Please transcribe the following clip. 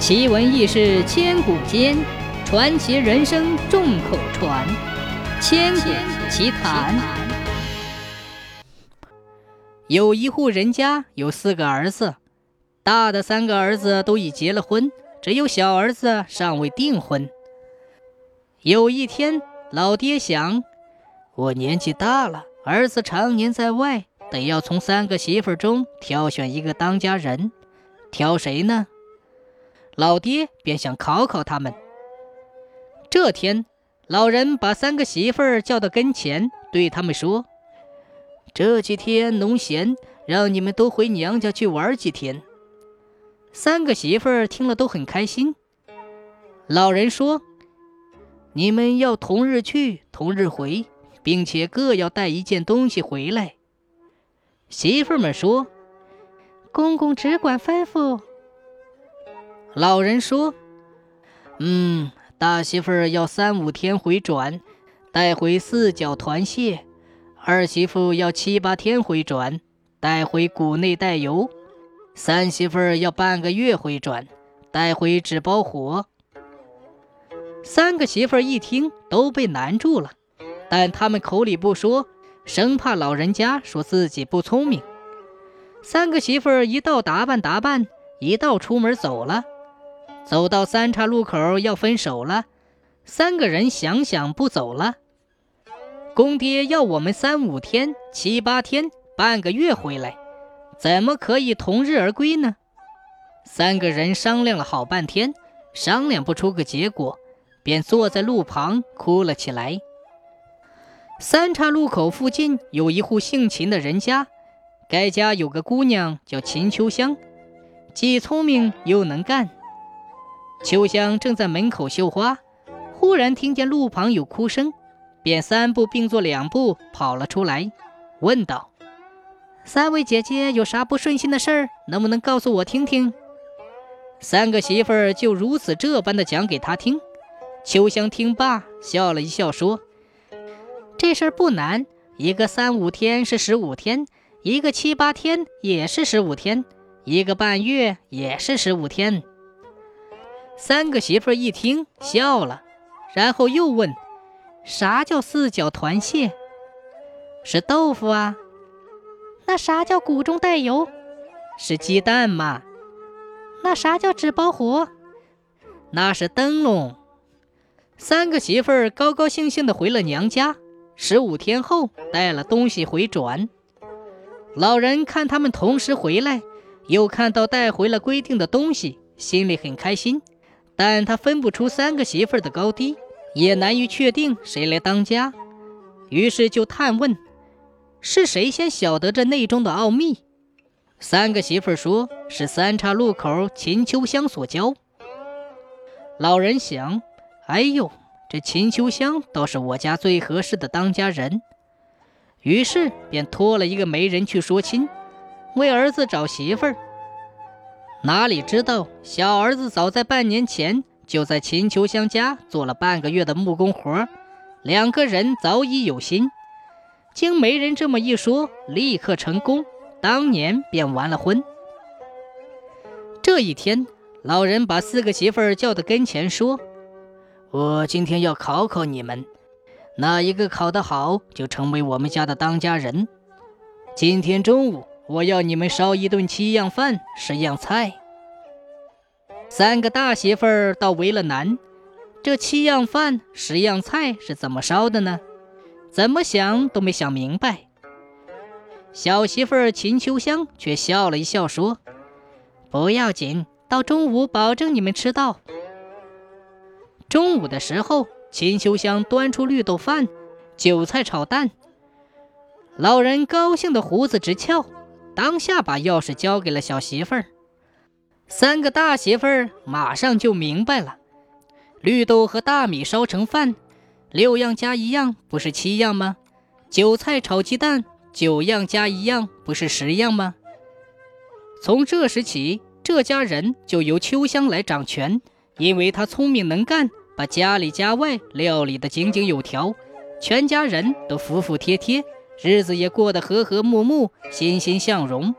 奇闻异事千古间，传奇人生众口传。千古奇谈。有一户人家有四个儿子，大的三个儿子都已结了婚，只有小儿子尚未订婚。有一天，老爹想：我年纪大了，儿子常年在外，得要从三个媳妇中挑选一个当家人，挑谁呢？老爹便想考考他们。这天，老人把三个媳妇儿叫到跟前，对他们说：“这几天农闲，让你们都回娘家去玩几天。”三个媳妇儿听了都很开心。老人说：“你们要同日去，同日回，并且各要带一件东西回来。”媳妇们说：“公公只管吩咐。”老人说：“嗯，大媳妇儿要三五天回转，带回四角团蟹；二媳妇要七八天回转，带回谷内带油；三媳妇儿要半个月回转，带回纸包火。”三个媳妇儿一听都被难住了，但他们口里不说，生怕老人家说自己不聪明。三个媳妇儿一道打扮打扮，一道出门走了。走到三岔路口要分手了，三个人想想不走了。公爹要我们三五天、七八天、半个月回来，怎么可以同日而归呢？三个人商量了好半天，商量不出个结果，便坐在路旁哭了起来。三岔路口附近有一户姓秦的人家，该家有个姑娘叫秦秋香，既聪明又能干。秋香正在门口绣花，忽然听见路旁有哭声，便三步并作两步跑了出来，问道：“三位姐姐有啥不顺心的事儿，能不能告诉我听听？”三个媳妇儿就如此这般的讲给他听。秋香听罢，笑了一笑，说：“这事儿不难，一个三五天是十五天，一个七八天也是十五天，一个半月也是十五天。”三个媳妇儿一听笑了，然后又问：“啥叫四角团蟹？是豆腐啊？那啥叫谷中带油？是鸡蛋吗？那啥叫纸包火？那是灯笼。”三个媳妇儿高高兴兴地回了娘家。十五天后，带了东西回转。老人看他们同时回来，又看到带回了规定的东西，心里很开心。但他分不出三个媳妇儿的高低，也难于确定谁来当家，于是就探问：是谁先晓得这内中的奥秘？三个媳妇儿说是三岔路口秦秋香所教。老人想：哎呦，这秦秋香倒是我家最合适的当家人。于是便托了一个媒人去说亲，为儿子找媳妇儿。哪里知道，小儿子早在半年前就在秦秋香家做了半个月的木工活两个人早已有心。经媒人这么一说，立刻成功，当年便完了婚。这一天，老人把四个媳妇儿叫到跟前，说：“我今天要考考你们，哪一个考得好，就成为我们家的当家人。今天中午。”我要你们烧一顿七样饭，十样菜。三个大媳妇儿倒为了难，这七样饭、十样菜是怎么烧的呢？怎么想都没想明白。小媳妇儿秦秋香却笑了一笑，说：“不要紧，到中午保证你们吃到。”中午的时候，秦秋香端出绿豆饭、韭菜炒蛋，老人高兴的胡子直翘。当下把钥匙交给了小媳妇儿，三个大媳妇儿马上就明白了：绿豆和大米烧成饭，六样加一样不是七样吗？韭菜炒鸡蛋，九样加一样不是十样吗？从这时起，这家人就由秋香来掌权，因为她聪明能干，把家里家外料理得井井有条，全家人都服服帖帖。日子也过得和和睦睦，欣欣向荣。